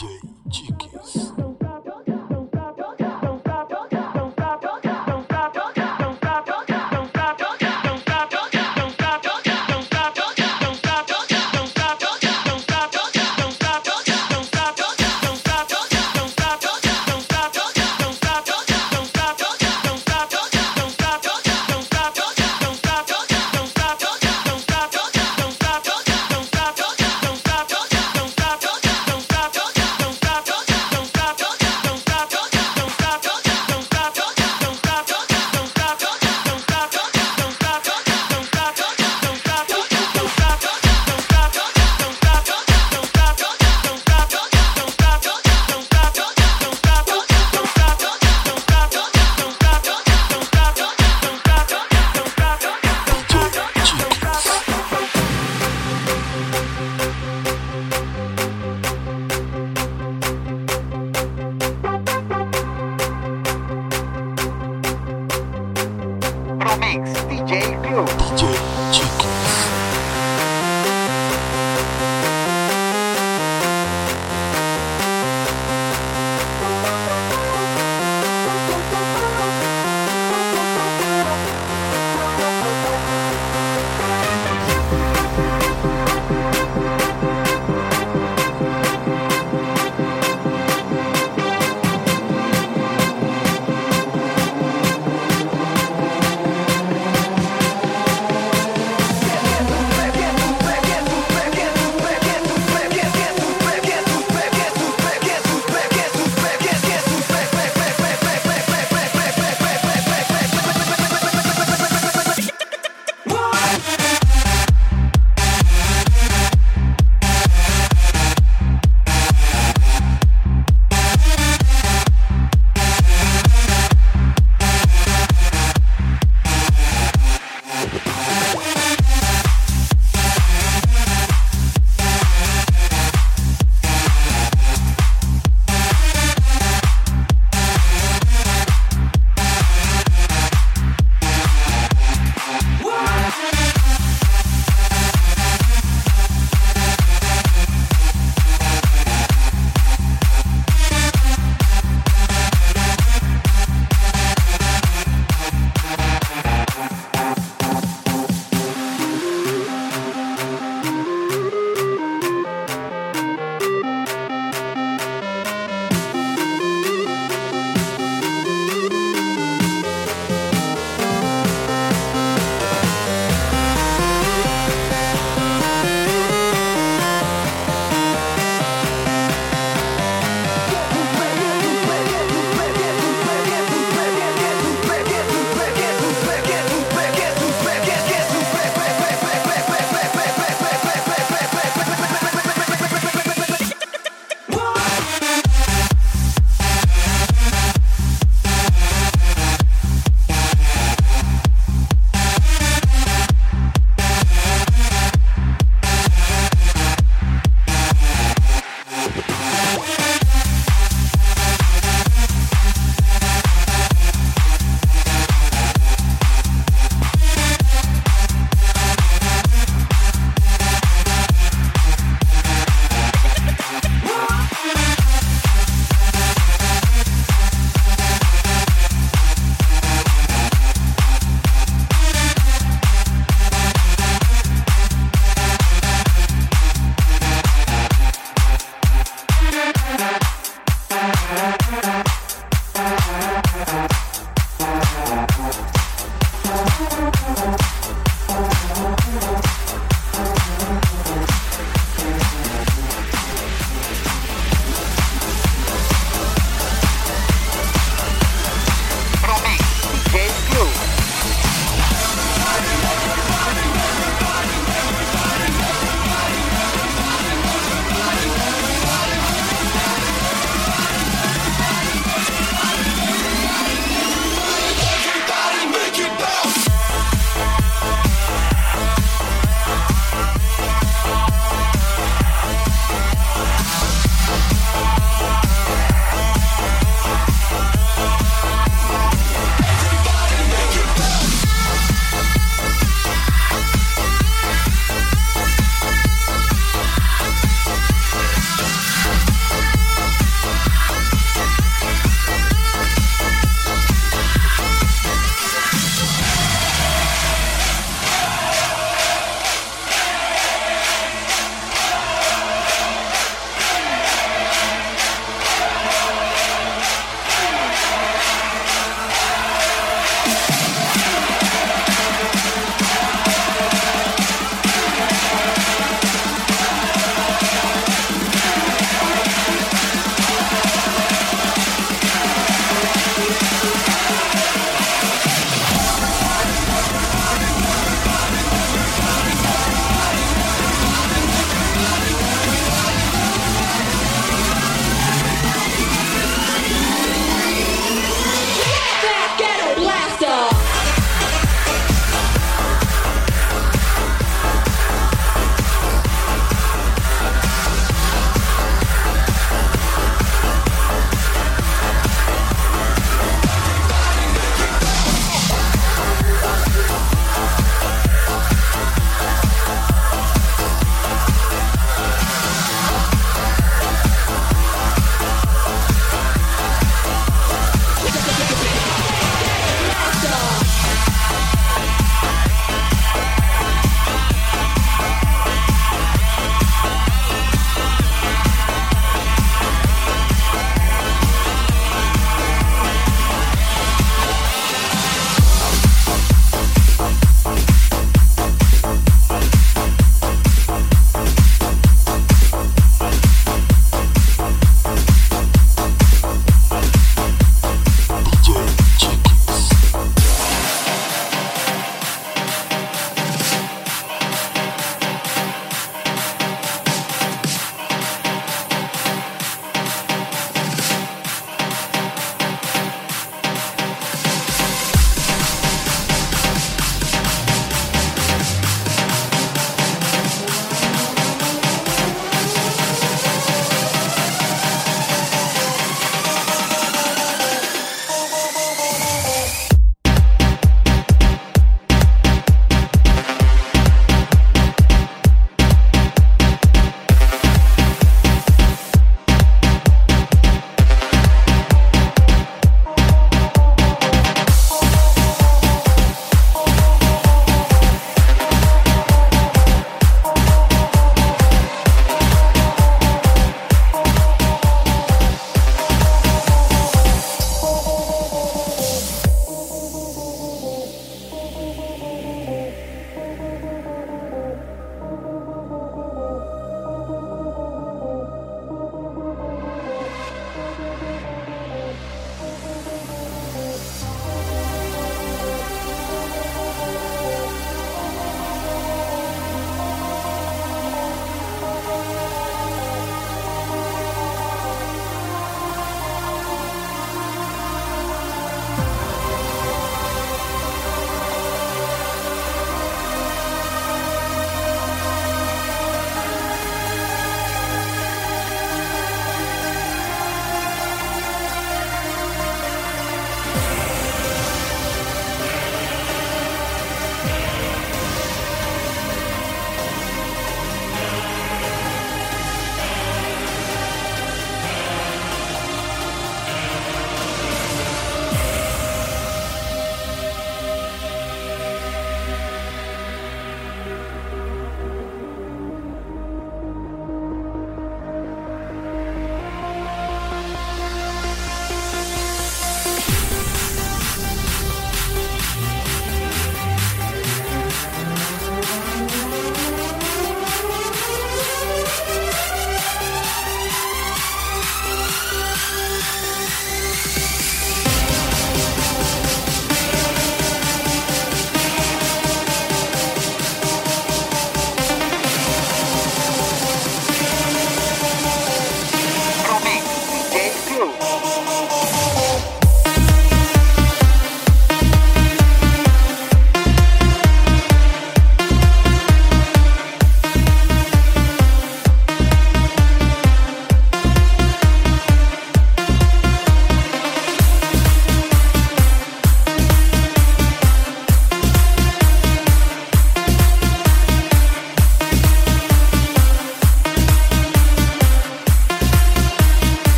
Don't stop.